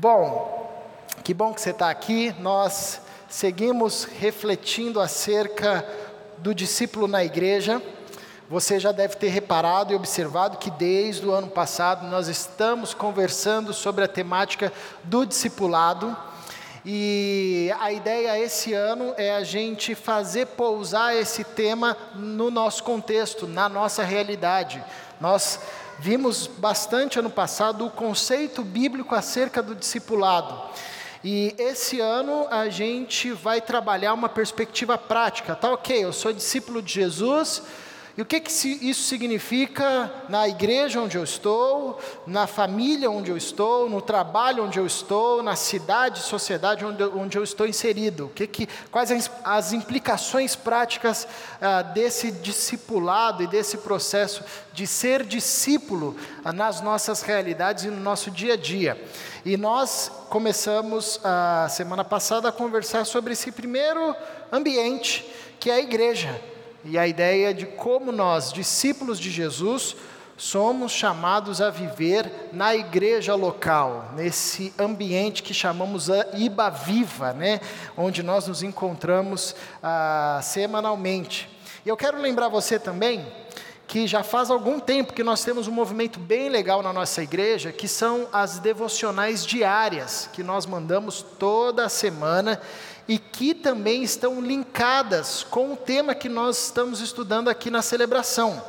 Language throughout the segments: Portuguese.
Bom, que bom que você está aqui. Nós seguimos refletindo acerca do discípulo na igreja. Você já deve ter reparado e observado que desde o ano passado nós estamos conversando sobre a temática do discipulado. E a ideia esse ano é a gente fazer pousar esse tema no nosso contexto, na nossa realidade. Nós vimos bastante ano passado o conceito bíblico acerca do discipulado. E esse ano a gente vai trabalhar uma perspectiva prática. Tá ok, eu sou discípulo de Jesus, e o que, que isso significa na igreja onde eu estou, na família onde eu estou, no trabalho onde eu estou, na cidade, sociedade onde, onde eu estou inserido? O que que, quais as, implicações práticas ah, desse discipulado e desse processo de ser discípulo ah, nas nossas realidades e no nosso dia a dia? E nós começamos a semana passada a conversar sobre esse primeiro ambiente, que é a igreja e a ideia de como nós, discípulos de Jesus, somos chamados a viver na igreja local, nesse ambiente que chamamos Iba Viva, né? onde nós nos encontramos ah, semanalmente. E eu quero lembrar você também que já faz algum tempo que nós temos um movimento bem legal na nossa igreja, que são as devocionais diárias, que nós mandamos toda semana e que também estão linkadas com o tema que nós estamos estudando aqui na celebração.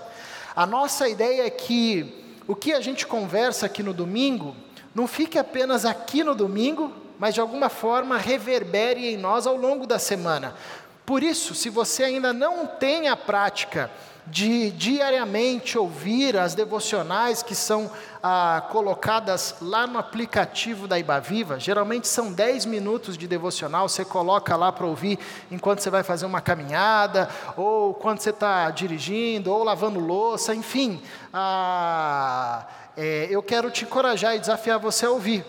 A nossa ideia é que o que a gente conversa aqui no domingo não fique apenas aqui no domingo, mas de alguma forma reverbere em nós ao longo da semana. Por isso, se você ainda não tem a prática de diariamente ouvir as devocionais que são ah, colocadas lá no aplicativo da Ibaviva. Geralmente são 10 minutos de devocional, você coloca lá para ouvir enquanto você vai fazer uma caminhada, ou quando você está dirigindo, ou lavando louça, enfim. Ah, é, eu quero te encorajar e desafiar você a ouvir.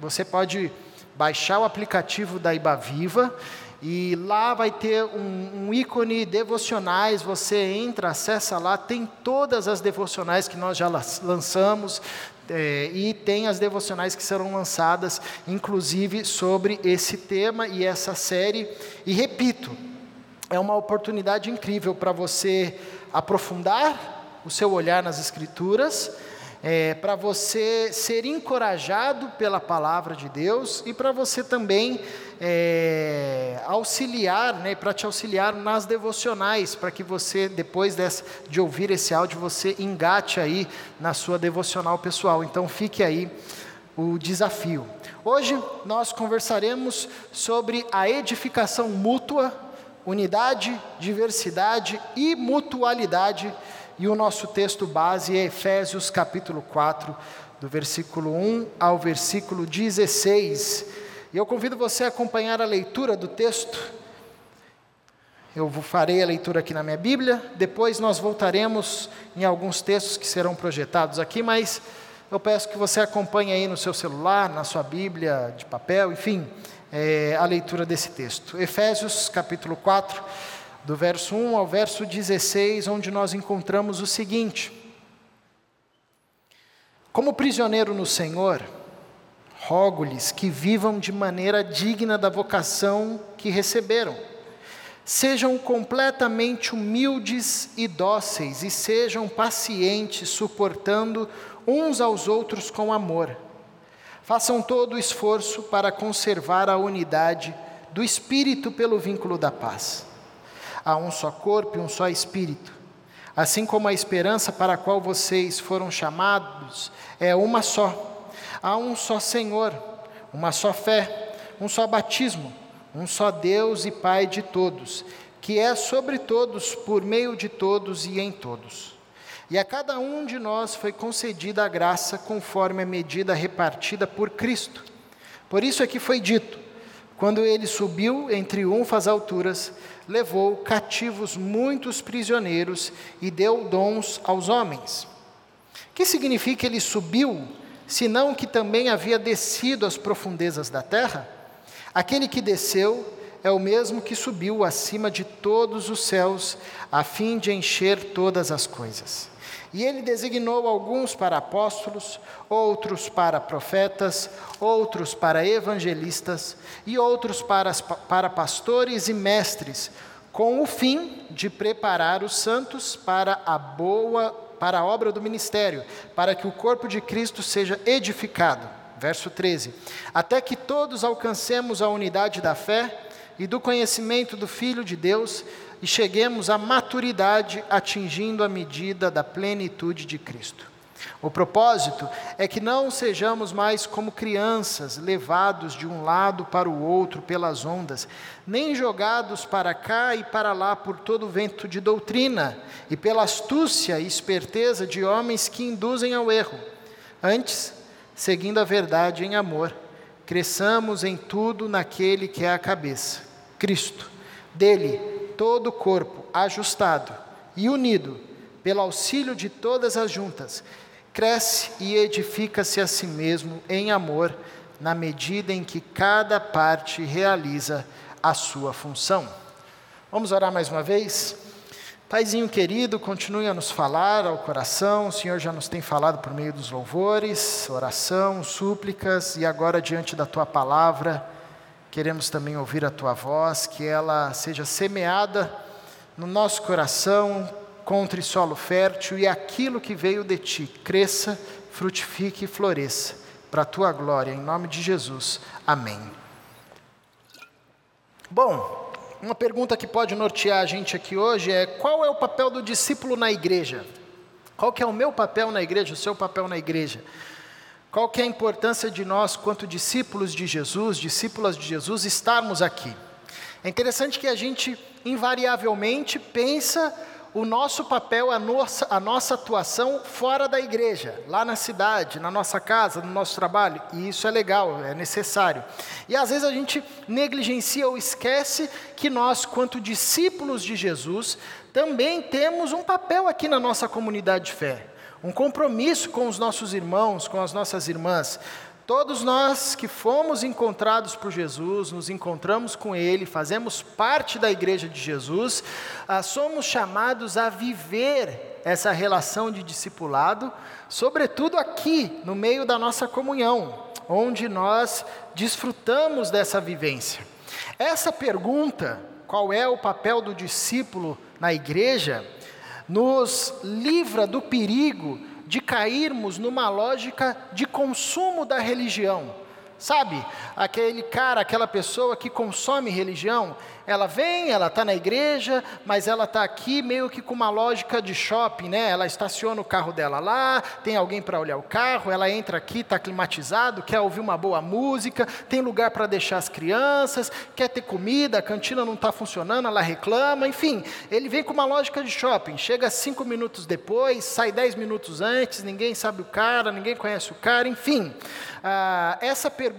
Você pode baixar o aplicativo da Ibaviva e lá vai ter um, um, ícone devocionais, você entra, acessa lá, tem todas as devocionais que nós já lançamos, é, e tem as devocionais que serão lançadas, inclusive sobre esse tema e essa série. E repito, é uma oportunidade incrível para você aprofundar o seu olhar nas Escrituras é, para você ser encorajado pela palavra de Deus e para você também é, auxiliar, né, para te auxiliar nas devocionais, para que você, depois dessa, de ouvir esse áudio, você engate aí na sua devocional pessoal. Então fique aí o desafio. Hoje nós conversaremos sobre a edificação mútua, unidade, diversidade e mutualidade e o nosso texto base é Efésios capítulo 4, do versículo 1 ao versículo 16. E eu convido você a acompanhar a leitura do texto. Eu farei a leitura aqui na minha Bíblia, depois nós voltaremos em alguns textos que serão projetados aqui, mas eu peço que você acompanhe aí no seu celular, na sua Bíblia de papel, enfim, é, a leitura desse texto. Efésios capítulo 4 do verso 1 ao verso 16, onde nós encontramos o seguinte: Como prisioneiro no Senhor, rogo-lhes que vivam de maneira digna da vocação que receberam. Sejam completamente humildes e dóceis, e sejam pacientes, suportando uns aos outros com amor. Façam todo o esforço para conservar a unidade do Espírito pelo vínculo da paz. Há um só corpo e um só espírito. Assim como a esperança para a qual vocês foram chamados é uma só. Há um só Senhor, uma só fé, um só batismo, um só Deus e Pai de todos, que é sobre todos, por meio de todos e em todos. E a cada um de nós foi concedida a graça conforme a medida repartida por Cristo. Por isso é que foi dito: quando ele subiu em triunfo às alturas, levou cativos muitos prisioneiros e deu dons aos homens. Que significa ele subiu, senão que também havia descido às profundezas da terra? Aquele que desceu é o mesmo que subiu acima de todos os céus, a fim de encher todas as coisas. E ele designou alguns para apóstolos, outros para profetas, outros para evangelistas e outros para, para pastores e mestres, com o fim de preparar os santos para a boa para a obra do ministério, para que o corpo de Cristo seja edificado. Verso 13. Até que todos alcancemos a unidade da fé e do conhecimento do Filho de Deus e cheguemos à maturidade, atingindo a medida da plenitude de Cristo. O propósito é que não sejamos mais como crianças, levados de um lado para o outro pelas ondas, nem jogados para cá e para lá por todo o vento de doutrina e pela astúcia e esperteza de homens que induzem ao erro. Antes, seguindo a verdade em amor, cresçamos em tudo naquele que é a cabeça, Cristo. Dele, todo o corpo, ajustado e unido, pelo auxílio de todas as juntas, cresce e edifica-se a si mesmo em amor, na medida em que cada parte realiza a sua função. Vamos orar mais uma vez? Paizinho querido, continue a nos falar ao coração. O Senhor já nos tem falado por meio dos louvores, oração, súplicas e agora diante da tua palavra, queremos também ouvir a tua voz, que ela seja semeada no nosso coração encontre solo fértil e aquilo que veio de ti cresça, frutifique e floresça, para a tua glória, em nome de Jesus. Amém. Bom, uma pergunta que pode nortear a gente aqui hoje é: qual é o papel do discípulo na igreja? Qual que é o meu papel na igreja, o seu papel na igreja? Qual que é a importância de nós, quanto discípulos de Jesus, discípulas de Jesus, estarmos aqui? É interessante que a gente invariavelmente pensa o nosso papel, a nossa, a nossa atuação fora da igreja, lá na cidade, na nossa casa, no nosso trabalho, e isso é legal, é necessário. E às vezes a gente negligencia ou esquece que nós, quanto discípulos de Jesus, também temos um papel aqui na nossa comunidade de fé, um compromisso com os nossos irmãos, com as nossas irmãs. Todos nós que fomos encontrados por Jesus, nos encontramos com Ele, fazemos parte da igreja de Jesus, ah, somos chamados a viver essa relação de discipulado, sobretudo aqui, no meio da nossa comunhão, onde nós desfrutamos dessa vivência. Essa pergunta, qual é o papel do discípulo na igreja, nos livra do perigo de cairmos numa lógica de consumo da religião. Sabe, aquele cara, aquela pessoa que consome religião, ela vem, ela está na igreja, mas ela está aqui meio que com uma lógica de shopping, né? Ela estaciona o carro dela lá, tem alguém para olhar o carro, ela entra aqui, está climatizado, quer ouvir uma boa música, tem lugar para deixar as crianças, quer ter comida, a cantina não está funcionando, ela reclama, enfim, ele vem com uma lógica de shopping. Chega cinco minutos depois, sai dez minutos antes, ninguém sabe o cara, ninguém conhece o cara, enfim. Ah, essa pergunta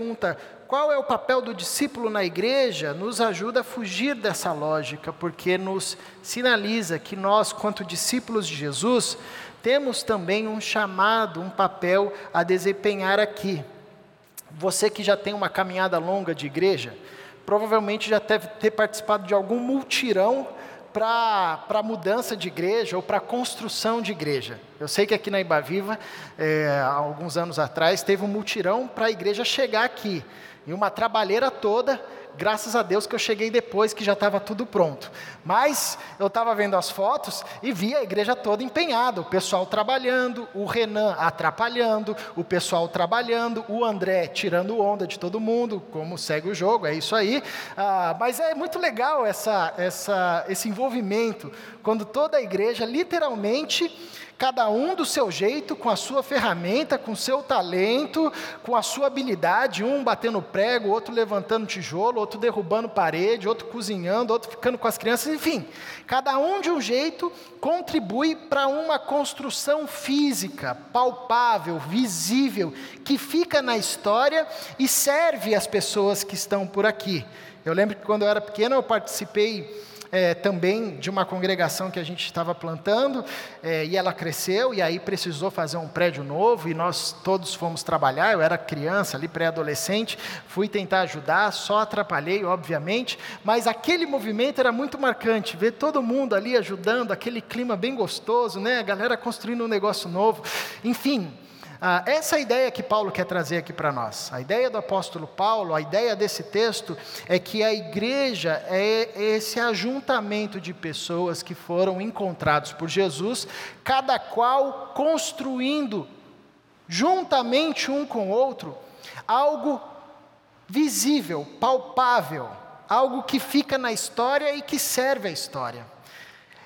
qual é o papel do discípulo na igreja, nos ajuda a fugir dessa lógica, porque nos sinaliza que nós, quanto discípulos de Jesus, temos também um chamado, um papel a desempenhar aqui. Você que já tem uma caminhada longa de igreja, provavelmente já deve ter participado de algum multirão para mudança de igreja ou para construção de igreja. Eu sei que aqui na Ibaviva, é, há alguns anos atrás, teve um multirão para a igreja chegar aqui e uma trabalheira toda. Graças a Deus que eu cheguei depois que já estava tudo pronto. Mas eu estava vendo as fotos e vi a igreja toda empenhada, o pessoal trabalhando, o Renan atrapalhando, o pessoal trabalhando, o André tirando onda de todo mundo, como segue o jogo, é isso aí. Ah, mas é muito legal essa, essa, esse envolvimento, quando toda a igreja literalmente cada um do seu jeito, com a sua ferramenta, com o seu talento, com a sua habilidade, um batendo prego, outro levantando tijolo, outro derrubando parede, outro cozinhando, outro ficando com as crianças, enfim, cada um de um jeito contribui para uma construção física, palpável, visível, que fica na história e serve às pessoas que estão por aqui. Eu lembro que quando eu era pequeno eu participei é, também de uma congregação que a gente estava plantando, é, e ela cresceu, e aí precisou fazer um prédio novo, e nós todos fomos trabalhar. Eu era criança, ali, pré-adolescente, fui tentar ajudar, só atrapalhei, obviamente, mas aquele movimento era muito marcante, ver todo mundo ali ajudando, aquele clima bem gostoso, né? a galera construindo um negócio novo, enfim. Ah, essa é a ideia que Paulo quer trazer aqui para nós. A ideia do apóstolo Paulo, a ideia desse texto, é que a igreja é esse ajuntamento de pessoas que foram encontrados por Jesus, cada qual construindo, juntamente um com o outro, algo visível, palpável, algo que fica na história e que serve à história.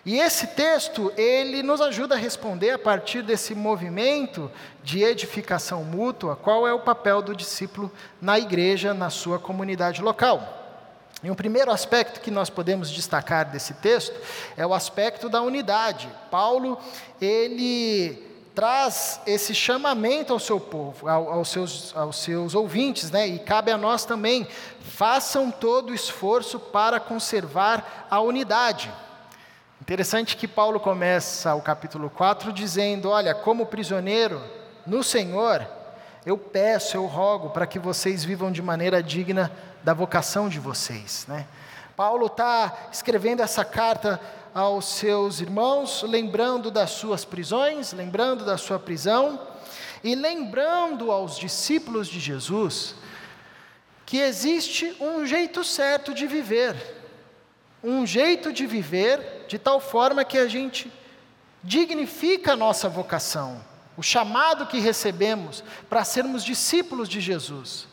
E esse texto, ele nos ajuda a responder a partir desse movimento de edificação mútua, qual é o papel do discípulo na igreja, na sua comunidade local. E um primeiro aspecto que nós podemos destacar desse texto é o aspecto da unidade. Paulo, ele traz esse chamamento ao seu povo, aos seus, aos seus ouvintes, né? e cabe a nós também, façam todo o esforço para conservar a unidade. Interessante que Paulo começa o capítulo 4 dizendo: Olha, como prisioneiro no Senhor, eu peço, eu rogo para que vocês vivam de maneira digna da vocação de vocês. Né? Paulo está escrevendo essa carta aos seus irmãos, lembrando das suas prisões, lembrando da sua prisão, e lembrando aos discípulos de Jesus que existe um jeito certo de viver, um jeito de viver de tal forma que a gente dignifica a nossa vocação, o chamado que recebemos para sermos discípulos de Jesus.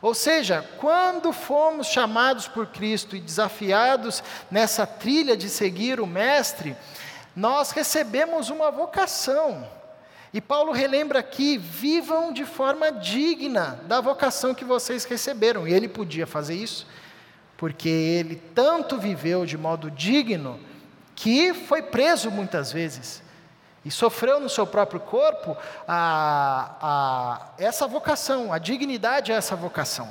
Ou seja, quando fomos chamados por Cristo e desafiados nessa trilha de seguir o Mestre, nós recebemos uma vocação. E Paulo relembra aqui: vivam de forma digna da vocação que vocês receberam. E ele podia fazer isso, porque ele tanto viveu de modo digno que foi preso muitas vezes e sofreu no seu próprio corpo a, a, essa vocação, a dignidade a essa vocação.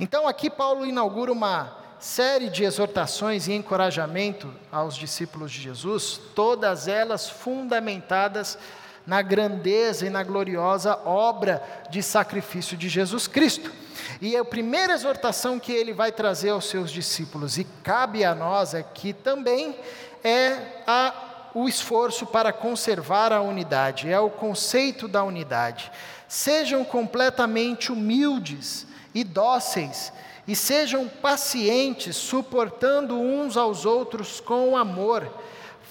Então aqui Paulo inaugura uma série de exortações e encorajamento aos discípulos de Jesus, todas elas fundamentadas na grandeza e na gloriosa obra de sacrifício de Jesus Cristo. E a primeira exortação que ele vai trazer aos seus discípulos, e cabe a nós aqui também, é a, o esforço para conservar a unidade, é o conceito da unidade. Sejam completamente humildes e dóceis, e sejam pacientes, suportando uns aos outros com amor.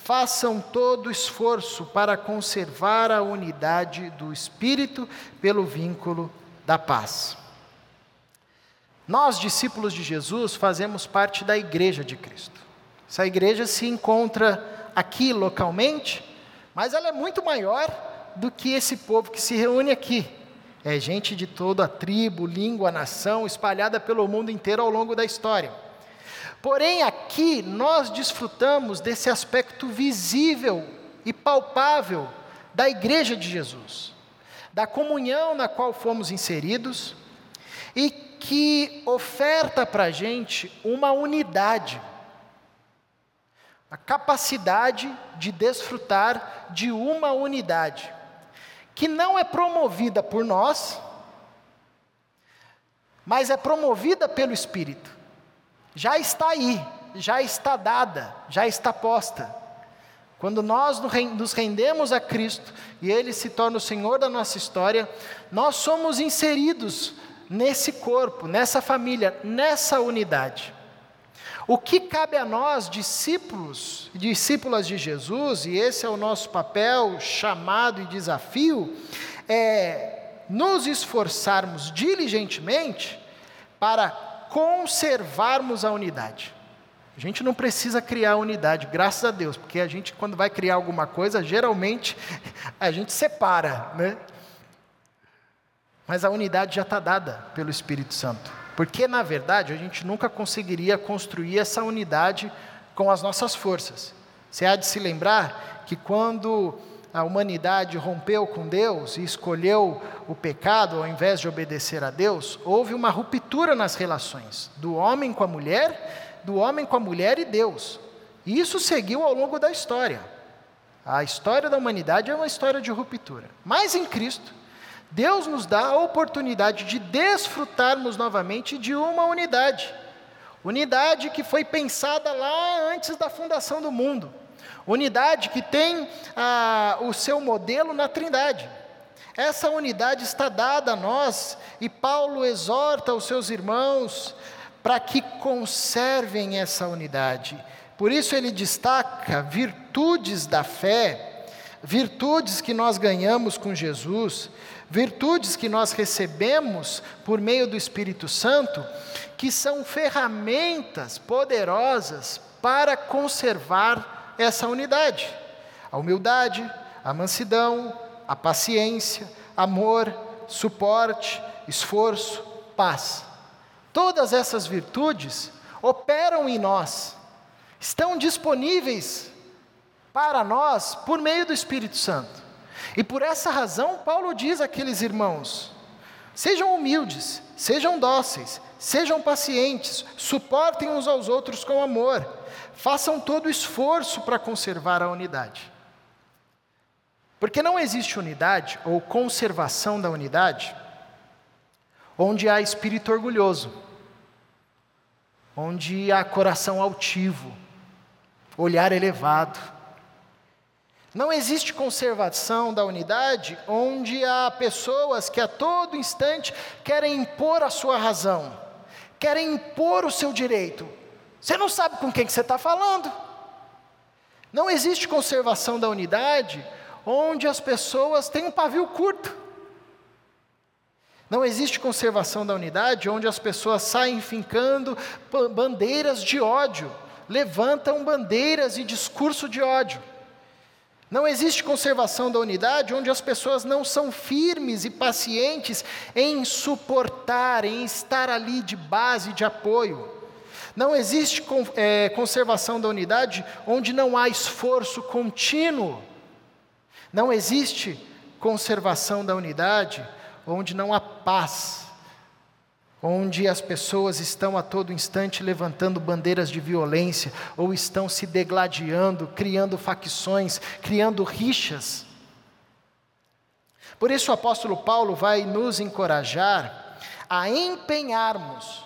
Façam todo esforço para conservar a unidade do Espírito pelo vínculo da paz. Nós, discípulos de Jesus, fazemos parte da Igreja de Cristo. Essa igreja se encontra aqui localmente, mas ela é muito maior do que esse povo que se reúne aqui. É gente de toda a tribo, língua, nação, espalhada pelo mundo inteiro ao longo da história. Porém, aqui nós desfrutamos desse aspecto visível e palpável da Igreja de Jesus, da comunhão na qual fomos inseridos e que oferta para a gente uma unidade a capacidade de desfrutar de uma unidade, que não é promovida por nós, mas é promovida pelo Espírito. Já está aí, já está dada, já está posta. Quando nós nos rendemos a Cristo e Ele se torna o Senhor da nossa história, nós somos inseridos nesse corpo, nessa família, nessa unidade. O que cabe a nós, discípulos e discípulas de Jesus, e esse é o nosso papel, chamado e desafio, é nos esforçarmos diligentemente para conservarmos a unidade. A gente não precisa criar unidade, graças a Deus, porque a gente, quando vai criar alguma coisa, geralmente a gente separa, né? Mas a unidade já está dada pelo Espírito Santo. Porque, na verdade, a gente nunca conseguiria construir essa unidade com as nossas forças. Você há de se lembrar que quando a humanidade rompeu com Deus e escolheu o pecado ao invés de obedecer a Deus, houve uma ruptura nas relações do homem com a mulher, do homem com a mulher e Deus. E isso seguiu ao longo da história. A história da humanidade é uma história de ruptura. Mas em Cristo, Deus nos dá a oportunidade de desfrutarmos novamente de uma unidade. Unidade que foi pensada lá antes da fundação do mundo. Unidade que tem ah, o seu modelo na Trindade. Essa unidade está dada a nós e Paulo exorta os seus irmãos para que conservem essa unidade. Por isso ele destaca virtudes da fé, virtudes que nós ganhamos com Jesus, virtudes que nós recebemos por meio do Espírito Santo, que são ferramentas poderosas para conservar essa unidade. A humildade, a mansidão, a paciência, amor, suporte, esforço, paz. Todas essas virtudes operam em nós, estão disponíveis para nós por meio do Espírito Santo. E por essa razão, Paulo diz àqueles irmãos: sejam humildes, sejam dóceis, sejam pacientes, suportem uns aos outros com amor, façam todo o esforço para conservar a unidade. Porque não existe unidade ou conservação da unidade onde há espírito orgulhoso, onde há coração altivo, olhar elevado. Não existe conservação da unidade onde há pessoas que a todo instante querem impor a sua razão, querem impor o seu direito. Você não sabe com quem que você está falando. Não existe conservação da unidade onde as pessoas têm um pavio curto. Não existe conservação da unidade onde as pessoas saem fincando bandeiras de ódio, levantam bandeiras e discurso de ódio. Não existe conservação da unidade onde as pessoas não são firmes e pacientes em suportar, em estar ali de base, de apoio. Não existe é, conservação da unidade onde não há esforço contínuo não existe conservação da unidade onde não há paz, onde as pessoas estão a todo instante levantando bandeiras de violência ou estão se degladiando, criando facções, criando rixas. Por isso o apóstolo Paulo vai nos encorajar a empenharmos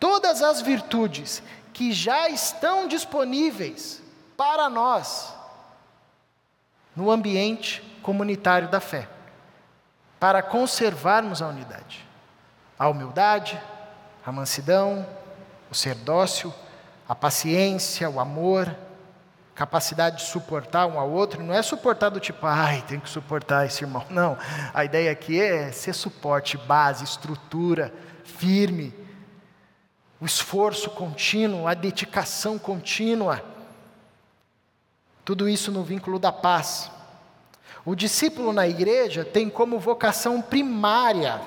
todas as virtudes que já estão disponíveis para nós no ambiente comunitário da fé, para conservarmos a unidade, a humildade, a mansidão, o ser dócil, a paciência, o amor, capacidade de suportar um ao outro, não é suportar do tipo, ai, tem que suportar esse irmão. Não, a ideia aqui é ser suporte, base, estrutura, firme, o esforço contínuo, a dedicação contínua. Tudo isso no vínculo da paz. O discípulo na igreja tem como vocação primária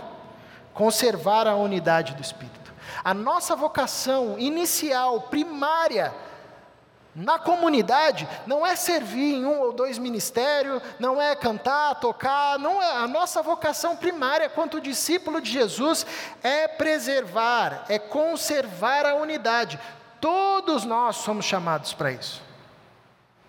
conservar a unidade do Espírito. A nossa vocação inicial, primária, na comunidade, não é servir em um ou dois ministérios, não é cantar, tocar, não é. A nossa vocação primária, quanto discípulo de Jesus, é preservar, é conservar a unidade. Todos nós somos chamados para isso.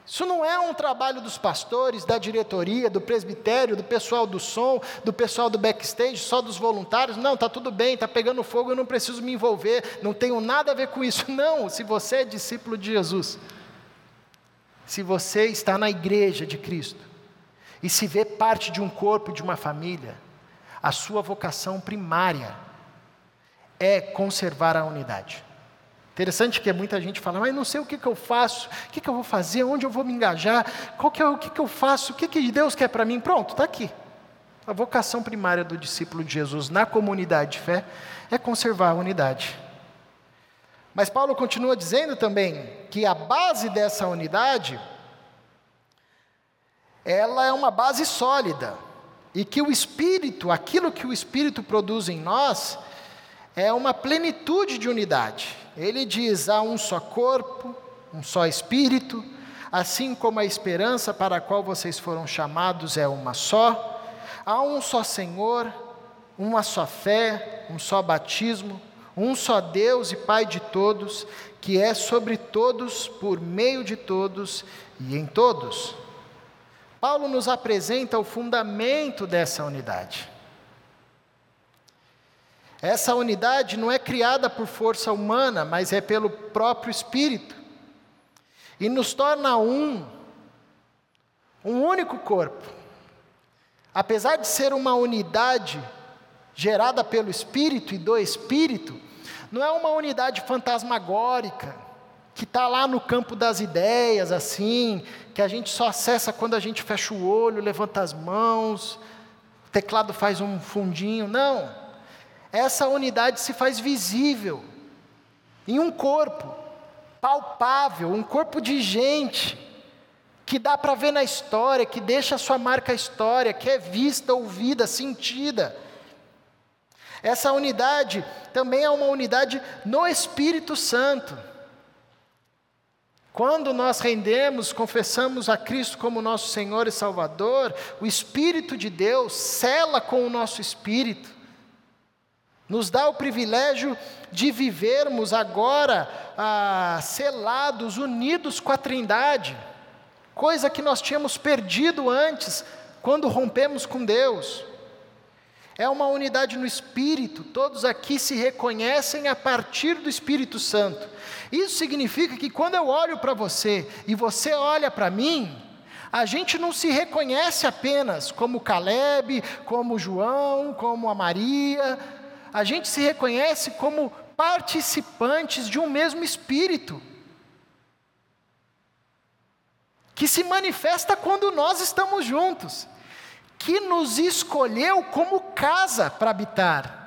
Isso não é um trabalho dos pastores, da diretoria, do presbitério, do pessoal do som, do pessoal do backstage, só dos voluntários. Não, está tudo bem, está pegando fogo, eu não preciso me envolver, não tenho nada a ver com isso. Não, se você é discípulo de Jesus, se você está na igreja de Cristo e se vê parte de um corpo, de uma família, a sua vocação primária é conservar a unidade. Interessante que muita gente fala, mas não sei o que, que eu faço, o que, que eu vou fazer, onde eu vou me engajar, qual que é, o que, que eu faço, o que, que Deus quer para mim. Pronto, está aqui. A vocação primária do discípulo de Jesus na comunidade de fé é conservar a unidade. Mas Paulo continua dizendo também que a base dessa unidade ela é uma base sólida e que o espírito, aquilo que o espírito produz em nós, é uma plenitude de unidade. Ele diz: há um só corpo, um só espírito, assim como a esperança para a qual vocês foram chamados é uma só. Há um só Senhor, uma só fé, um só batismo, um só Deus e Pai de todos, que é sobre todos, por meio de todos e em todos. Paulo nos apresenta o fundamento dessa unidade. Essa unidade não é criada por força humana, mas é pelo próprio Espírito. E nos torna um, um único corpo. Apesar de ser uma unidade gerada pelo Espírito e do Espírito, não é uma unidade fantasmagórica, que está lá no campo das ideias, assim, que a gente só acessa quando a gente fecha o olho, levanta as mãos, o teclado faz um fundinho. Não essa unidade se faz visível em um corpo palpável, um corpo de gente que dá para ver na história, que deixa a sua marca a história, que é vista, ouvida, sentida. Essa unidade também é uma unidade no Espírito Santo. Quando nós rendemos, confessamos a Cristo como nosso Senhor e Salvador, o Espírito de Deus cela com o nosso espírito nos dá o privilégio de vivermos agora ah, selados, unidos com a Trindade, coisa que nós tínhamos perdido antes, quando rompemos com Deus. É uma unidade no Espírito, todos aqui se reconhecem a partir do Espírito Santo. Isso significa que quando eu olho para você e você olha para mim, a gente não se reconhece apenas como Caleb, como João, como a Maria, a gente se reconhece como participantes de um mesmo Espírito, que se manifesta quando nós estamos juntos, que nos escolheu como casa para habitar.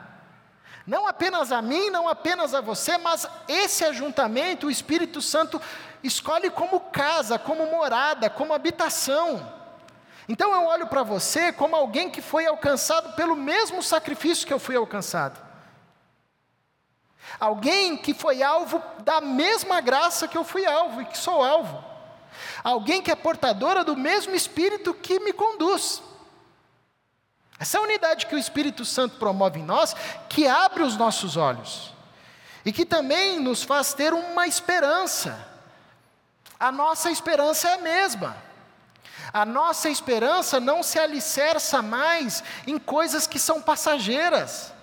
Não apenas a mim, não apenas a você, mas esse ajuntamento, o Espírito Santo escolhe como casa, como morada, como habitação. Então eu olho para você como alguém que foi alcançado pelo mesmo sacrifício que eu fui alcançado. Alguém que foi alvo da mesma graça que eu fui alvo e que sou alvo. Alguém que é portadora do mesmo Espírito que me conduz. Essa é unidade que o Espírito Santo promove em nós, que abre os nossos olhos e que também nos faz ter uma esperança. A nossa esperança é a mesma. A nossa esperança não se alicerça mais em coisas que são passageiras,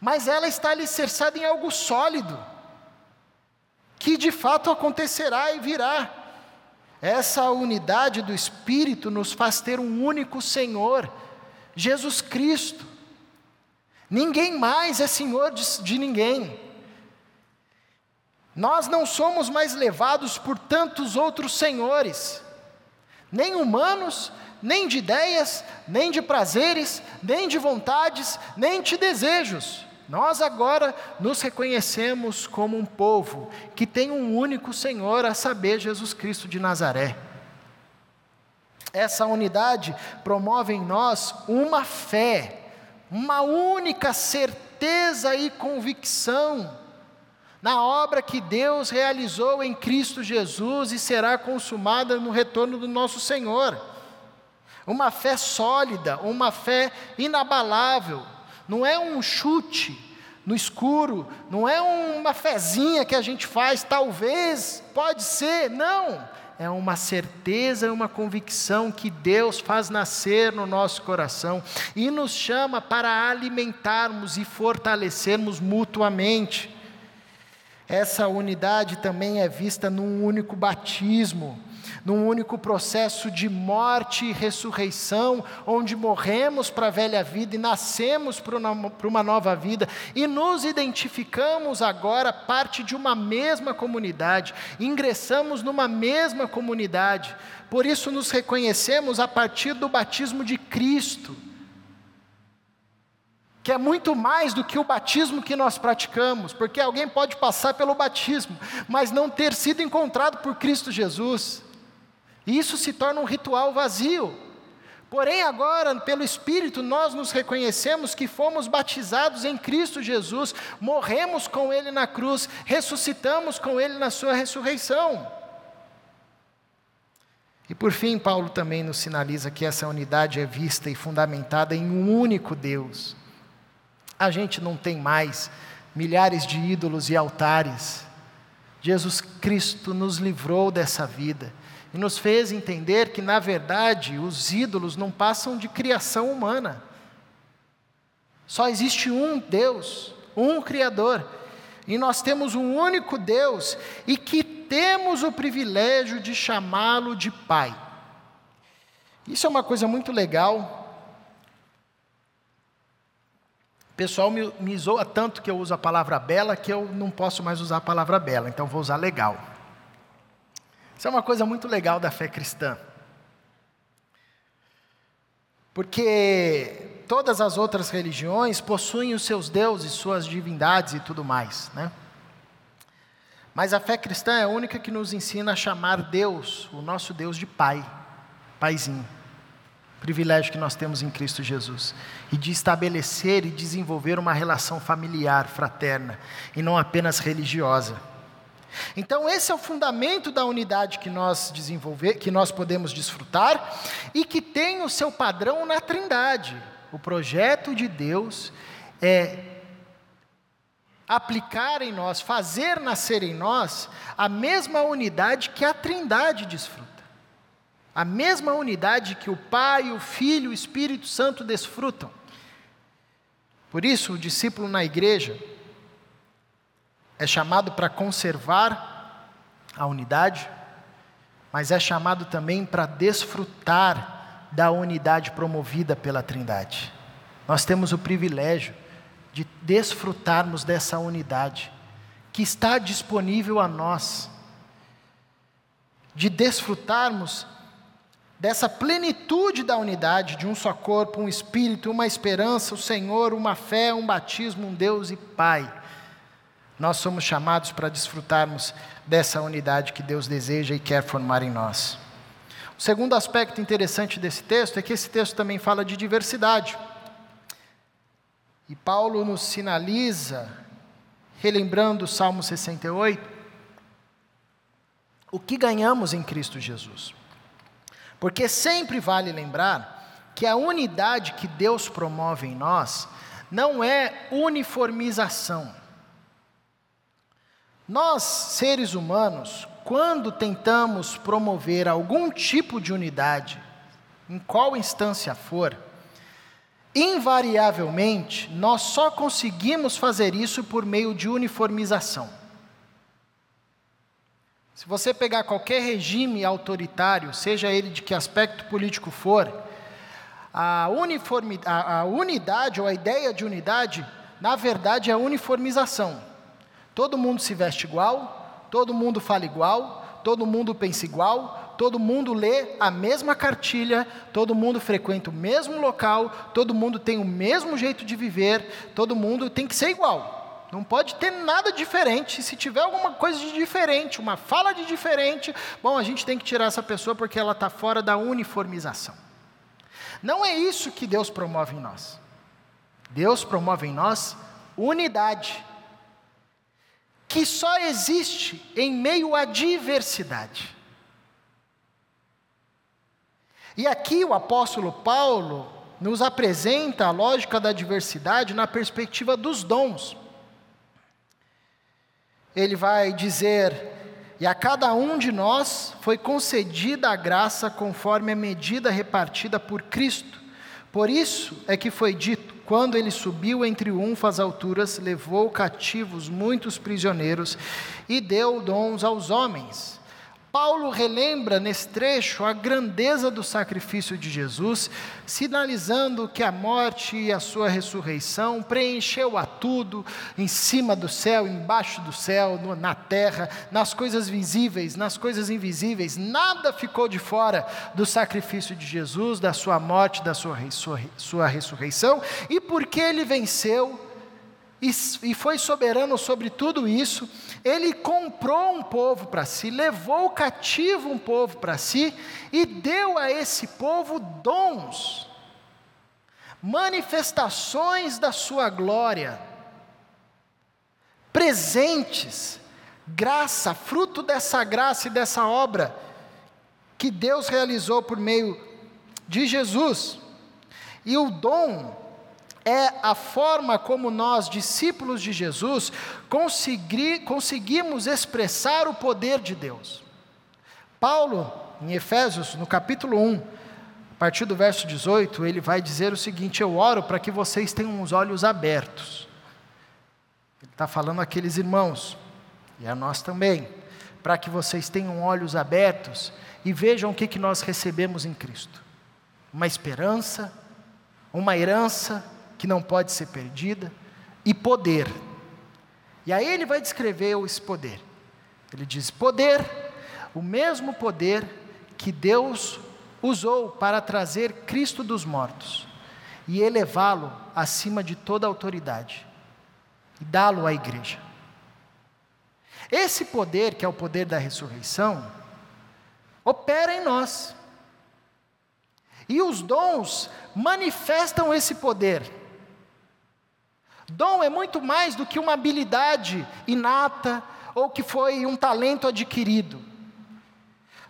mas ela está alicerçada em algo sólido, que de fato acontecerá e virá. Essa unidade do Espírito nos faz ter um único Senhor, Jesus Cristo. Ninguém mais é Senhor de, de ninguém. Nós não somos mais levados por tantos outros senhores nem humanos, nem de ideias, nem de prazeres, nem de vontades, nem de desejos. Nós agora nos reconhecemos como um povo que tem um único Senhor, a saber, Jesus Cristo de Nazaré. Essa unidade promove em nós uma fé, uma única certeza e convicção na obra que Deus realizou em Cristo Jesus e será consumada no retorno do nosso Senhor. Uma fé sólida, uma fé inabalável, não é um chute no escuro, não é uma fezinha que a gente faz, talvez, pode ser, não. É uma certeza, é uma convicção que Deus faz nascer no nosso coração e nos chama para alimentarmos e fortalecermos mutuamente. Essa unidade também é vista num único batismo, num único processo de morte e ressurreição, onde morremos para a velha vida e nascemos para uma nova vida, e nos identificamos agora parte de uma mesma comunidade, ingressamos numa mesma comunidade, por isso nos reconhecemos a partir do batismo de Cristo que é muito mais do que o batismo que nós praticamos, porque alguém pode passar pelo batismo, mas não ter sido encontrado por Cristo Jesus. E isso se torna um ritual vazio. Porém, agora, pelo Espírito, nós nos reconhecemos que fomos batizados em Cristo Jesus, morremos com Ele na cruz, ressuscitamos com Ele na Sua ressurreição. E por fim, Paulo também nos sinaliza que essa unidade é vista e fundamentada em um único Deus a gente não tem mais milhares de ídolos e altares. Jesus Cristo nos livrou dessa vida e nos fez entender que, na verdade, os ídolos não passam de criação humana. Só existe um Deus, um Criador, e nós temos um único Deus e que temos o privilégio de chamá-lo de Pai. Isso é uma coisa muito legal. O pessoal me, me zoa tanto que eu uso a palavra bela que eu não posso mais usar a palavra bela, então vou usar legal. Isso é uma coisa muito legal da fé cristã. Porque todas as outras religiões possuem os seus deuses, suas divindades e tudo mais, né? Mas a fé cristã é a única que nos ensina a chamar Deus, o nosso Deus, de Pai, Paizinho. Privilégio que nós temos em Cristo Jesus. E de estabelecer e desenvolver uma relação familiar, fraterna, e não apenas religiosa. Então, esse é o fundamento da unidade que nós desenvolver, que nós podemos desfrutar e que tem o seu padrão na Trindade. O projeto de Deus é aplicar em nós, fazer nascer em nós a mesma unidade que a Trindade desfruta. A mesma unidade que o Pai, o Filho e o Espírito Santo desfrutam. Por isso, o discípulo na igreja é chamado para conservar a unidade, mas é chamado também para desfrutar da unidade promovida pela Trindade. Nós temos o privilégio de desfrutarmos dessa unidade que está disponível a nós, de desfrutarmos dessa plenitude da unidade de um só corpo, um espírito, uma esperança, o Senhor, uma fé, um batismo, um Deus e Pai. Nós somos chamados para desfrutarmos dessa unidade que Deus deseja e quer formar em nós. O segundo aspecto interessante desse texto é que esse texto também fala de diversidade. E Paulo nos sinaliza, relembrando o Salmo 68, o que ganhamos em Cristo Jesus. Porque sempre vale lembrar que a unidade que Deus promove em nós não é uniformização. Nós, seres humanos, quando tentamos promover algum tipo de unidade, em qual instância for, invariavelmente, nós só conseguimos fazer isso por meio de uniformização. Se você pegar qualquer regime autoritário, seja ele de que aspecto político for, a, a, a unidade ou a ideia de unidade, na verdade, é a uniformização. Todo mundo se veste igual, todo mundo fala igual, todo mundo pensa igual, todo mundo lê a mesma cartilha, todo mundo frequenta o mesmo local, todo mundo tem o mesmo jeito de viver, todo mundo tem que ser igual. Não pode ter nada diferente. Se tiver alguma coisa de diferente, uma fala de diferente, bom, a gente tem que tirar essa pessoa porque ela está fora da uniformização. Não é isso que Deus promove em nós. Deus promove em nós unidade, que só existe em meio à diversidade. E aqui o apóstolo Paulo nos apresenta a lógica da diversidade na perspectiva dos dons. Ele vai dizer: E a cada um de nós foi concedida a graça conforme a medida repartida por Cristo. Por isso é que foi dito: quando ele subiu entre unfas alturas, levou cativos muitos prisioneiros e deu dons aos homens. Paulo relembra nesse trecho a grandeza do sacrifício de Jesus, sinalizando que a morte e a sua ressurreição preencheu a tudo, em cima do céu, embaixo do céu, na terra, nas coisas visíveis, nas coisas invisíveis, nada ficou de fora do sacrifício de Jesus, da sua morte, da sua, sua, sua ressurreição, e porque ele venceu e foi soberano sobre tudo isso, ele comprou um povo para si, levou cativo um povo para si e deu a esse povo dons, manifestações da sua glória, presentes, graça, fruto dessa graça e dessa obra que Deus realizou por meio de Jesus. E o dom é a forma como nós, discípulos de Jesus, consegui, conseguimos expressar o poder de Deus. Paulo, em Efésios, no capítulo 1, a partir do verso 18, ele vai dizer o seguinte: Eu oro para que vocês tenham os olhos abertos. Ele está falando àqueles irmãos, e a nós também, para que vocês tenham olhos abertos e vejam o que, que nós recebemos em Cristo: uma esperança, uma herança que não pode ser perdida, e poder. E aí ele vai descrever esse poder. Ele diz: poder, o mesmo poder que Deus usou para trazer Cristo dos mortos e elevá-lo acima de toda autoridade e dá-lo à igreja. Esse poder, que é o poder da ressurreição, opera em nós. E os dons manifestam esse poder. Dom é muito mais do que uma habilidade inata ou que foi um talento adquirido.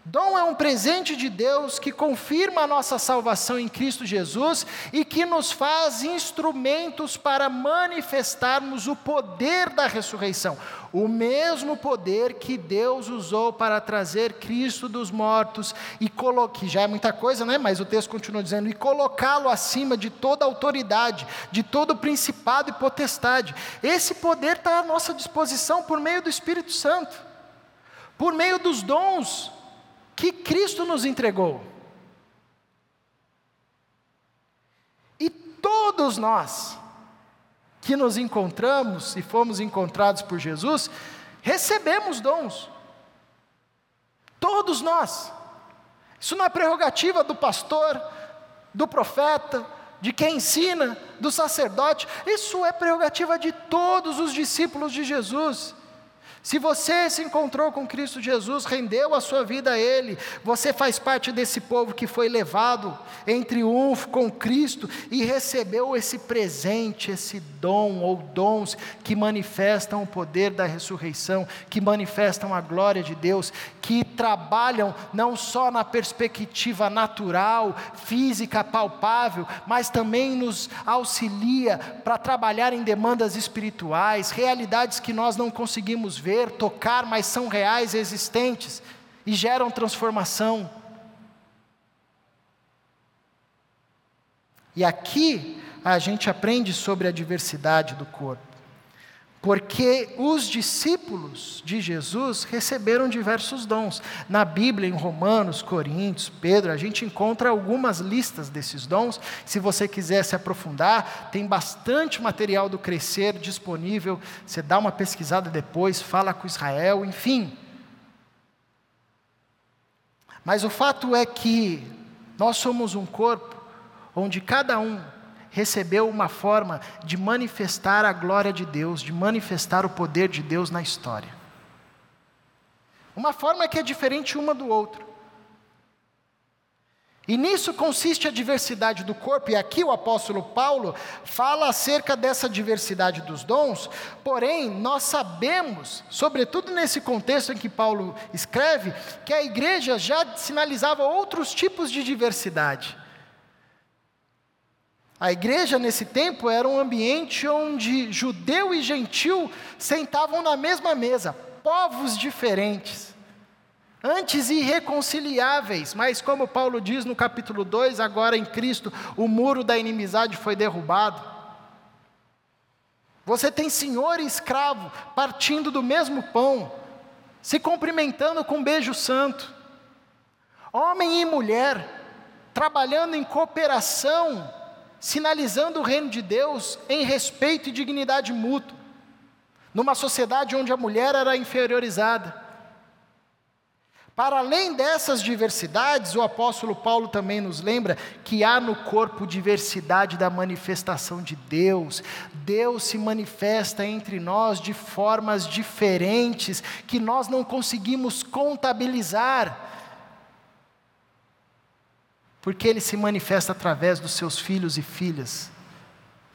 Dom é um presente de Deus que confirma a nossa salvação em Cristo Jesus e que nos faz instrumentos para manifestarmos o poder da ressurreição. O mesmo poder que Deus usou para trazer Cristo dos mortos e colocar, já é muita coisa, né? Mas o texto continua dizendo, e colocá-lo acima de toda autoridade, de todo principado e potestade. Esse poder está à nossa disposição por meio do Espírito Santo, por meio dos dons que Cristo nos entregou. E todos nós que nos encontramos e fomos encontrados por Jesus, recebemos dons. Todos nós. Isso não é prerrogativa do pastor, do profeta, de quem ensina, do sacerdote. Isso é prerrogativa de todos os discípulos de Jesus. Se você se encontrou com Cristo Jesus, rendeu a sua vida a Ele, você faz parte desse povo que foi levado em triunfo com Cristo e recebeu esse presente, esse dom ou dons que manifestam o poder da ressurreição, que manifestam a glória de Deus, que trabalham não só na perspectiva natural, física, palpável, mas também nos auxilia para trabalhar em demandas espirituais, realidades que nós não conseguimos ver ver, tocar, mas são reais, existentes e geram transformação. E aqui a gente aprende sobre a diversidade do corpo. Porque os discípulos de Jesus receberam diversos dons. Na Bíblia, em Romanos, Coríntios, Pedro, a gente encontra algumas listas desses dons. Se você quiser se aprofundar, tem bastante material do Crescer disponível. Você dá uma pesquisada depois, fala com Israel, enfim. Mas o fato é que nós somos um corpo onde cada um recebeu uma forma de manifestar a glória de Deus, de manifestar o poder de Deus na história. Uma forma que é diferente uma do outro. E nisso consiste a diversidade do corpo, e aqui o apóstolo Paulo fala acerca dessa diversidade dos dons, porém, nós sabemos, sobretudo nesse contexto em que Paulo escreve, que a igreja já sinalizava outros tipos de diversidade. A igreja nesse tempo era um ambiente onde judeu e gentil sentavam na mesma mesa, povos diferentes, antes irreconciliáveis, mas como Paulo diz no capítulo 2, agora em Cristo, o muro da inimizade foi derrubado. Você tem senhor e escravo partindo do mesmo pão, se cumprimentando com um beijo santo. Homem e mulher trabalhando em cooperação sinalizando o reino de Deus em respeito e dignidade mútua, numa sociedade onde a mulher era inferiorizada. Para além dessas diversidades, o apóstolo Paulo também nos lembra que há no corpo diversidade da manifestação de Deus. Deus se manifesta entre nós de formas diferentes que nós não conseguimos contabilizar porque ele se manifesta através dos seus filhos e filhas.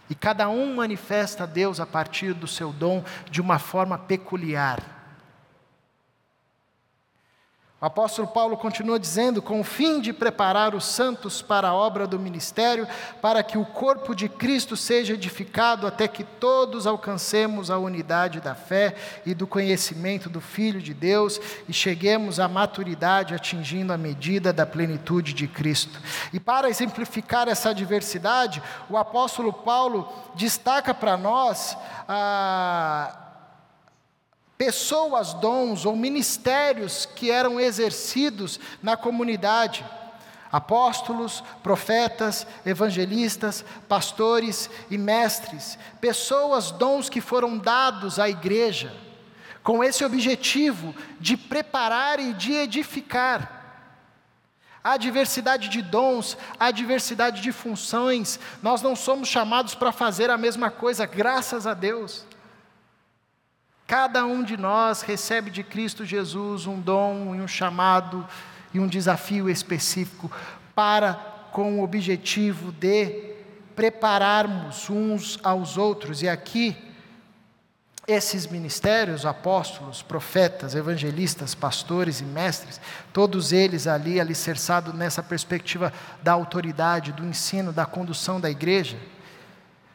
E cada um manifesta a Deus a partir do seu dom de uma forma peculiar. O apóstolo Paulo continua dizendo: com o fim de preparar os santos para a obra do ministério, para que o corpo de Cristo seja edificado até que todos alcancemos a unidade da fé e do conhecimento do Filho de Deus e cheguemos à maturidade, atingindo a medida da plenitude de Cristo. E para exemplificar essa diversidade, o apóstolo Paulo destaca para nós a pessoas, dons ou ministérios que eram exercidos na comunidade. Apóstolos, profetas, evangelistas, pastores e mestres, pessoas, dons que foram dados à igreja, com esse objetivo de preparar e de edificar. Há diversidade de dons, há diversidade de funções, nós não somos chamados para fazer a mesma coisa, graças a Deus. Cada um de nós recebe de Cristo Jesus um dom e um chamado e um desafio específico para com o objetivo de prepararmos uns aos outros. E aqui esses ministérios, apóstolos, profetas, evangelistas, pastores e mestres, todos eles ali alicerçados nessa perspectiva da autoridade, do ensino, da condução da igreja,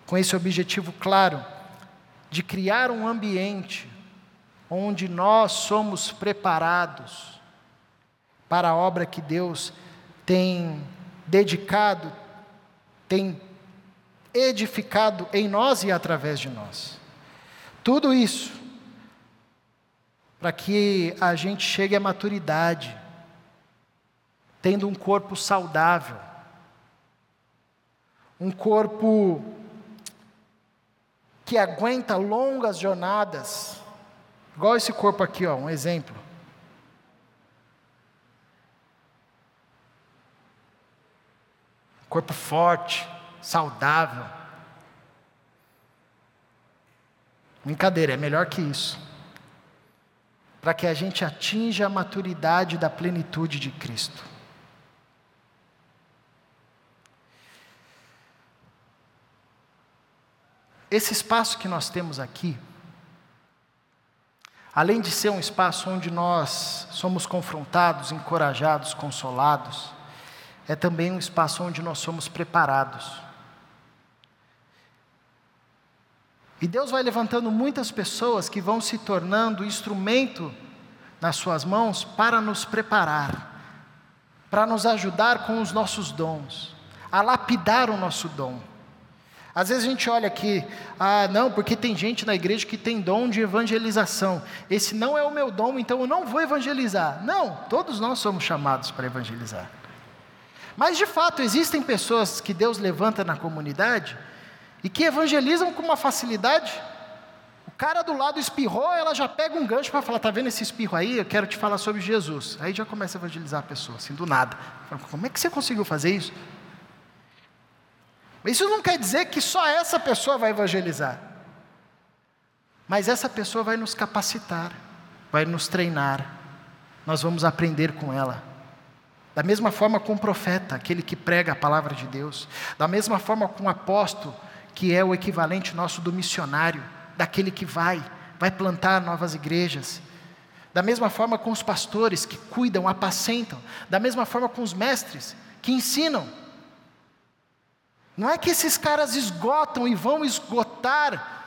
com esse objetivo claro de criar um ambiente onde nós somos preparados para a obra que Deus tem dedicado, tem edificado em nós e através de nós. Tudo isso para que a gente chegue à maturidade, tendo um corpo saudável, um corpo que aguenta longas jornadas, igual esse corpo aqui, ó, um exemplo. Corpo forte, saudável. Brincadeira, é melhor que isso. Para que a gente atinja a maturidade da plenitude de Cristo. Esse espaço que nós temos aqui, além de ser um espaço onde nós somos confrontados, encorajados, consolados, é também um espaço onde nós somos preparados. E Deus vai levantando muitas pessoas que vão se tornando instrumento nas suas mãos para nos preparar, para nos ajudar com os nossos dons, a lapidar o nosso dom. Às vezes a gente olha aqui, ah, não, porque tem gente na igreja que tem dom de evangelização. Esse não é o meu dom, então eu não vou evangelizar. Não, todos nós somos chamados para evangelizar. Mas de fato, existem pessoas que Deus levanta na comunidade e que evangelizam com uma facilidade. O cara do lado espirrou, ela já pega um gancho para falar: está vendo esse espirro aí? Eu quero te falar sobre Jesus. Aí já começa a evangelizar a pessoa, assim, do nada. Como é que você conseguiu fazer isso? Isso não quer dizer que só essa pessoa vai evangelizar. Mas essa pessoa vai nos capacitar, vai nos treinar. Nós vamos aprender com ela. Da mesma forma com o profeta, aquele que prega a palavra de Deus. Da mesma forma com o apóstolo, que é o equivalente nosso do missionário, daquele que vai, vai plantar novas igrejas. Da mesma forma com os pastores que cuidam, apacentam. Da mesma forma com os mestres que ensinam. Não é que esses caras esgotam e vão esgotar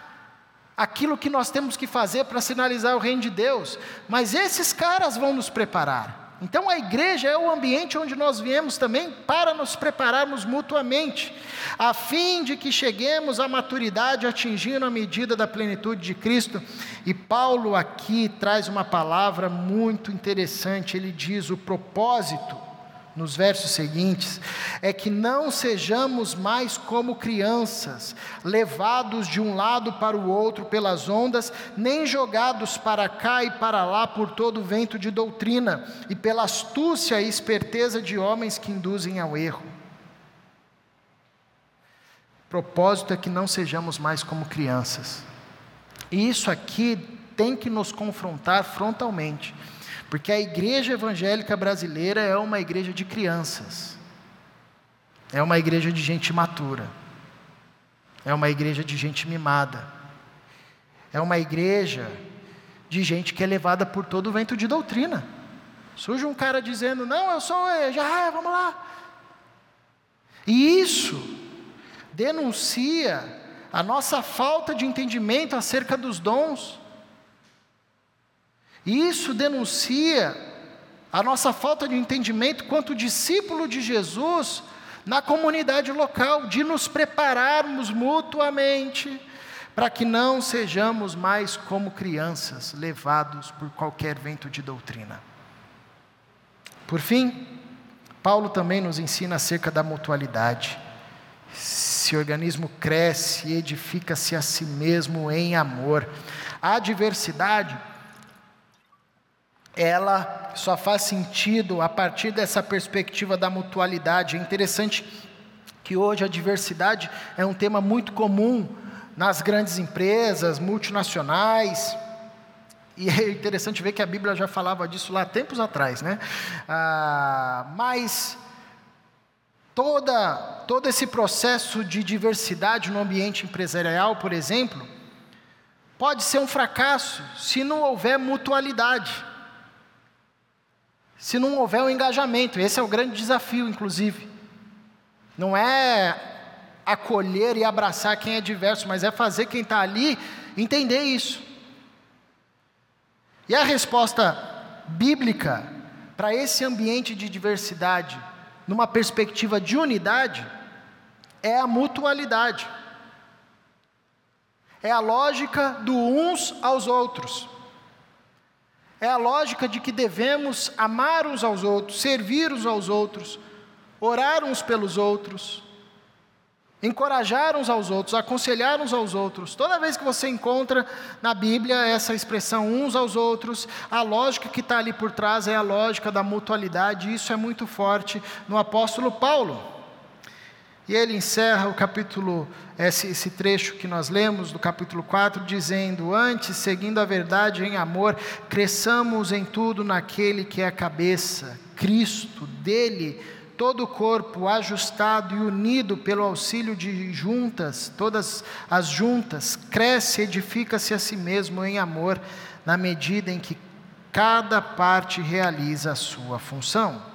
aquilo que nós temos que fazer para sinalizar o reino de Deus, mas esses caras vão nos preparar. Então a igreja é o ambiente onde nós viemos também para nos prepararmos mutuamente, a fim de que cheguemos à maturidade atingindo a medida da plenitude de Cristo. E Paulo aqui traz uma palavra muito interessante, ele diz o propósito nos versos seguintes, é que não sejamos mais como crianças, levados de um lado para o outro pelas ondas, nem jogados para cá e para lá por todo o vento de doutrina e pela astúcia e esperteza de homens que induzem ao erro. O propósito é que não sejamos mais como crianças. E isso aqui tem que nos confrontar frontalmente. Porque a igreja evangélica brasileira é uma igreja de crianças, é uma igreja de gente matura, é uma igreja de gente mimada, é uma igreja de gente que é levada por todo o vento de doutrina. Surge um cara dizendo: Não, eu sou, já, vamos lá. E isso denuncia a nossa falta de entendimento acerca dos dons. Isso denuncia a nossa falta de entendimento quanto discípulo de Jesus na comunidade local, de nos prepararmos mutuamente para que não sejamos mais como crianças levados por qualquer vento de doutrina. Por fim, Paulo também nos ensina acerca da mutualidade. Esse organismo cresce e edifica-se a si mesmo em amor. A diversidade, ela só faz sentido a partir dessa perspectiva da mutualidade. É interessante que hoje a diversidade é um tema muito comum nas grandes empresas multinacionais. E é interessante ver que a Bíblia já falava disso lá tempos atrás, né? Ah, mas toda, todo esse processo de diversidade no ambiente empresarial, por exemplo, pode ser um fracasso se não houver mutualidade, se não houver um engajamento. Esse é o grande desafio, inclusive. Não é acolher e abraçar quem é diverso, mas é fazer quem está ali entender isso. E a resposta bíblica para esse ambiente de diversidade, numa perspectiva de unidade, é a mutualidade. É a lógica do uns aos outros. É a lógica de que devemos amar uns aos outros, servir uns aos outros, orar uns pelos outros, encorajar uns aos outros, aconselhar uns aos outros. Toda vez que você encontra na Bíblia essa expressão uns aos outros, a lógica que está ali por trás é a lógica da mutualidade, e isso é muito forte no apóstolo Paulo. E ele encerra o capítulo, esse, esse trecho que nós lemos, do capítulo 4, dizendo: Antes, seguindo a verdade em amor, cresçamos em tudo naquele que é a cabeça, Cristo, dele todo o corpo ajustado e unido pelo auxílio de juntas, todas as juntas, cresce e edifica-se a si mesmo em amor, na medida em que cada parte realiza a sua função.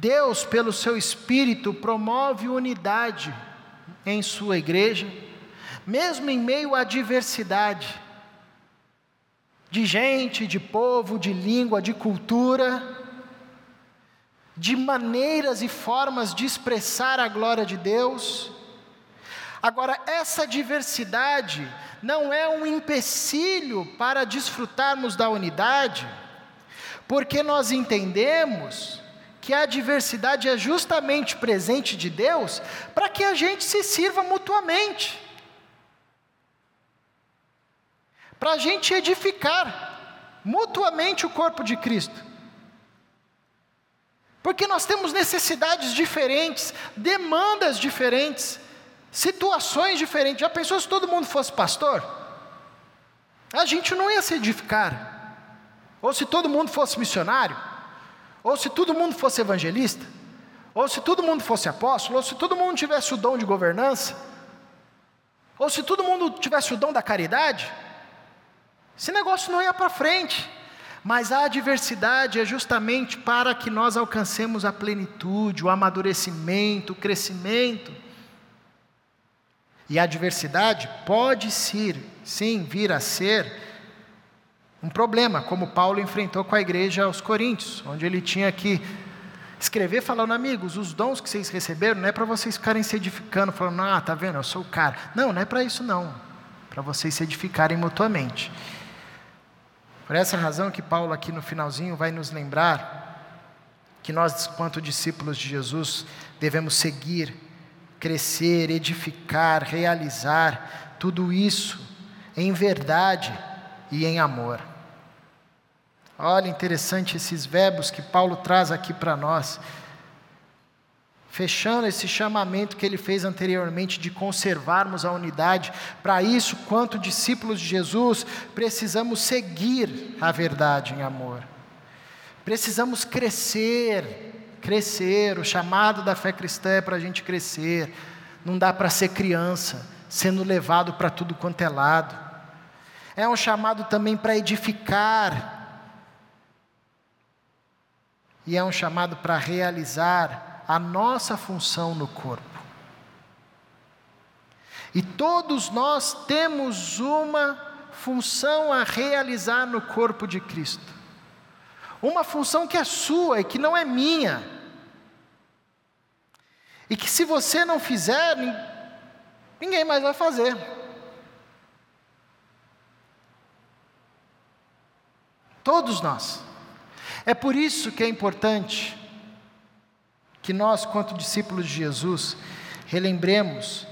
Deus, pelo seu Espírito, promove unidade em sua igreja, mesmo em meio à diversidade de gente, de povo, de língua, de cultura de maneiras e formas de expressar a glória de Deus. Agora, essa diversidade não é um empecilho para desfrutarmos da unidade, porque nós entendemos que a diversidade é justamente presente de Deus para que a gente se sirva mutuamente, para a gente edificar mutuamente o corpo de Cristo. Porque nós temos necessidades diferentes, demandas diferentes, situações diferentes. Já pensou se todo mundo fosse pastor? A gente não ia se edificar. Ou se todo mundo fosse missionário, ou se todo mundo fosse evangelista, ou se todo mundo fosse apóstolo, ou se todo mundo tivesse o dom de governança, ou se todo mundo tivesse o dom da caridade, esse negócio não ia para frente. Mas a adversidade é justamente para que nós alcancemos a plenitude, o amadurecimento, o crescimento. E a adversidade pode ser, sim, vir a ser um problema, como Paulo enfrentou com a igreja aos Coríntios, onde ele tinha que escrever falando, amigos, os dons que vocês receberam não é para vocês ficarem se edificando, falando, ah, tá vendo, eu sou o cara. Não, não é para isso não, para vocês se edificarem mutuamente. Por essa razão que Paulo aqui no finalzinho vai nos lembrar que nós, quanto discípulos de Jesus, devemos seguir, crescer, edificar, realizar tudo isso em verdade e em amor. Olha, interessante esses verbos que Paulo traz aqui para nós fechando esse chamamento que ele fez anteriormente de conservarmos a unidade. Para isso, quanto discípulos de Jesus, precisamos seguir a verdade em amor. Precisamos crescer, crescer. O chamado da fé cristã é para a gente crescer. Não dá para ser criança, sendo levado para tudo quanto é lado. É um chamado também para edificar, e é um chamado para realizar a nossa função no corpo. E todos nós temos uma função a realizar no corpo de Cristo. Uma função que é sua e que não é minha. E que se você não fizer, ninguém mais vai fazer. Todos nós. É por isso que é importante que nós, quanto discípulos de Jesus, relembremos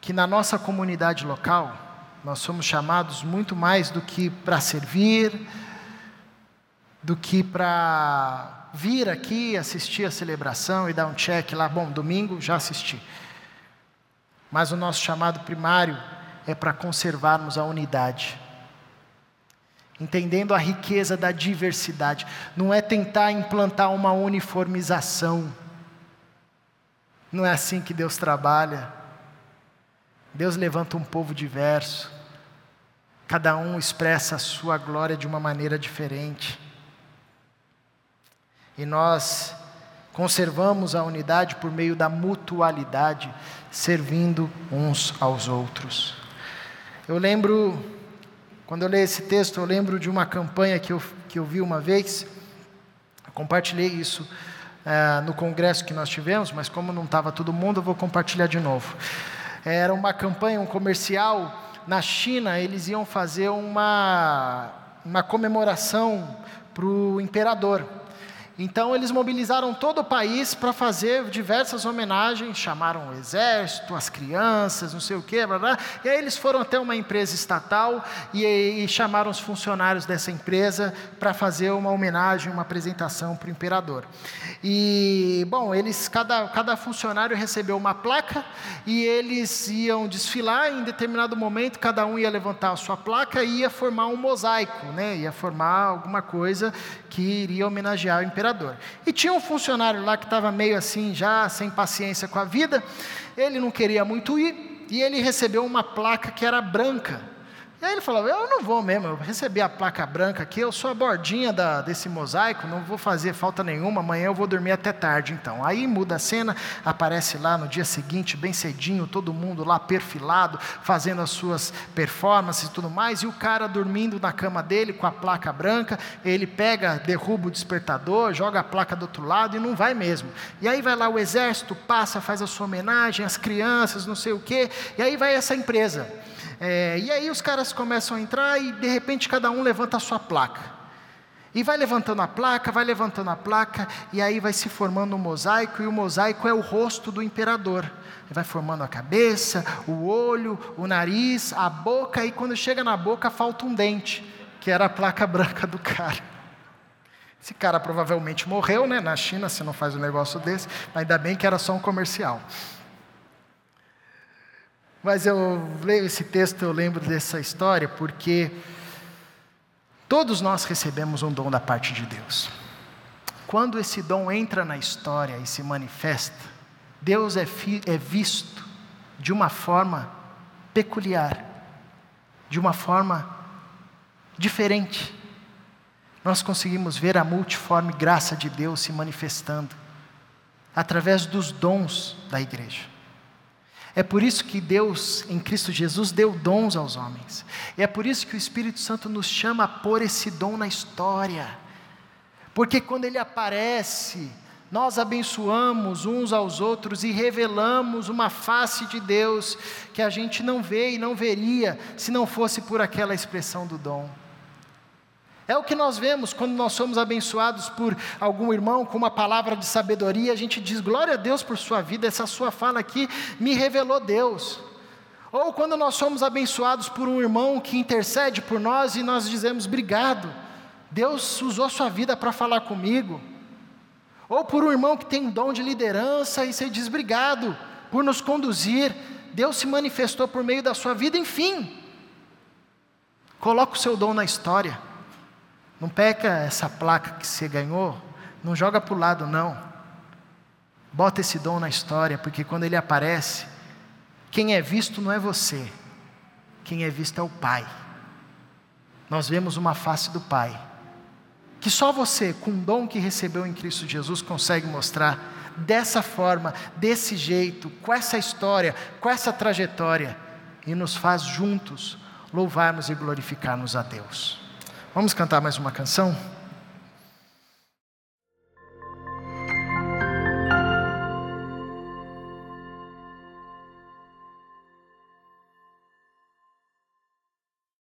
que na nossa comunidade local, nós somos chamados muito mais do que para servir, do que para vir aqui assistir a celebração e dar um check lá, bom, domingo já assisti. Mas o nosso chamado primário é para conservarmos a unidade entendendo a riqueza da diversidade. Não é tentar implantar uma uniformização. Não é assim que Deus trabalha. Deus levanta um povo diverso. Cada um expressa a sua glória de uma maneira diferente. E nós conservamos a unidade por meio da mutualidade, servindo uns aos outros. Eu lembro quando eu leio esse texto, eu lembro de uma campanha que eu, que eu vi uma vez, compartilhei isso é, no congresso que nós tivemos, mas como não estava todo mundo, eu vou compartilhar de novo. Era uma campanha, um comercial, na China, eles iam fazer uma, uma comemoração para o imperador. Então eles mobilizaram todo o país para fazer diversas homenagens, chamaram o exército, as crianças, não sei o quê, blá, blá. e aí eles foram até uma empresa estatal e, e chamaram os funcionários dessa empresa para fazer uma homenagem, uma apresentação para o imperador. E, bom, eles, cada, cada funcionário recebeu uma placa e eles iam desfilar, em determinado momento cada um ia levantar a sua placa e ia formar um mosaico, né? ia formar alguma coisa que iria homenagear o imperador. E tinha um funcionário lá que estava meio assim, já sem paciência com a vida, ele não queria muito ir, e ele recebeu uma placa que era branca. E aí ele falou: Eu não vou mesmo, eu recebi a placa branca aqui, eu sou a bordinha da, desse mosaico, não vou fazer falta nenhuma, amanhã eu vou dormir até tarde então. Aí muda a cena, aparece lá no dia seguinte, bem cedinho, todo mundo lá perfilado, fazendo as suas performances e tudo mais, e o cara dormindo na cama dele com a placa branca, ele pega, derruba o despertador, joga a placa do outro lado e não vai mesmo. E aí vai lá o exército, passa, faz a sua homenagem, as crianças, não sei o quê, e aí vai essa empresa. É, e aí os caras começam a entrar e de repente cada um levanta a sua placa. E vai levantando a placa, vai levantando a placa, e aí vai se formando um mosaico, e o mosaico é o rosto do imperador. Vai formando a cabeça, o olho, o nariz, a boca, e quando chega na boca falta um dente, que era a placa branca do cara. Esse cara provavelmente morreu, né? Na China você não faz um negócio desse, ainda bem que era só um comercial. Mas eu leio esse texto, eu lembro dessa história, porque todos nós recebemos um dom da parte de Deus. Quando esse dom entra na história e se manifesta, Deus é, é visto de uma forma peculiar, de uma forma diferente. Nós conseguimos ver a multiforme graça de Deus se manifestando através dos dons da igreja. É por isso que Deus, em Cristo Jesus, deu dons aos homens. E é por isso que o Espírito Santo nos chama a pôr esse dom na história. Porque quando ele aparece, nós abençoamos uns aos outros e revelamos uma face de Deus que a gente não vê e não veria se não fosse por aquela expressão do dom. É o que nós vemos quando nós somos abençoados por algum irmão com uma palavra de sabedoria, a gente diz: glória a Deus por sua vida, essa sua fala aqui me revelou Deus. Ou quando nós somos abençoados por um irmão que intercede por nós e nós dizemos: obrigado, Deus usou sua vida para falar comigo. Ou por um irmão que tem um dom de liderança e você diz: obrigado por nos conduzir, Deus se manifestou por meio da sua vida, enfim. Coloca o seu dom na história. Não pega essa placa que você ganhou, não joga para o lado, não. Bota esse dom na história, porque quando ele aparece, quem é visto não é você, quem é visto é o Pai. Nós vemos uma face do Pai, que só você, com o dom que recebeu em Cristo Jesus, consegue mostrar dessa forma, desse jeito, com essa história, com essa trajetória, e nos faz juntos louvarmos e glorificarmos a Deus. Vamos cantar mais uma canção?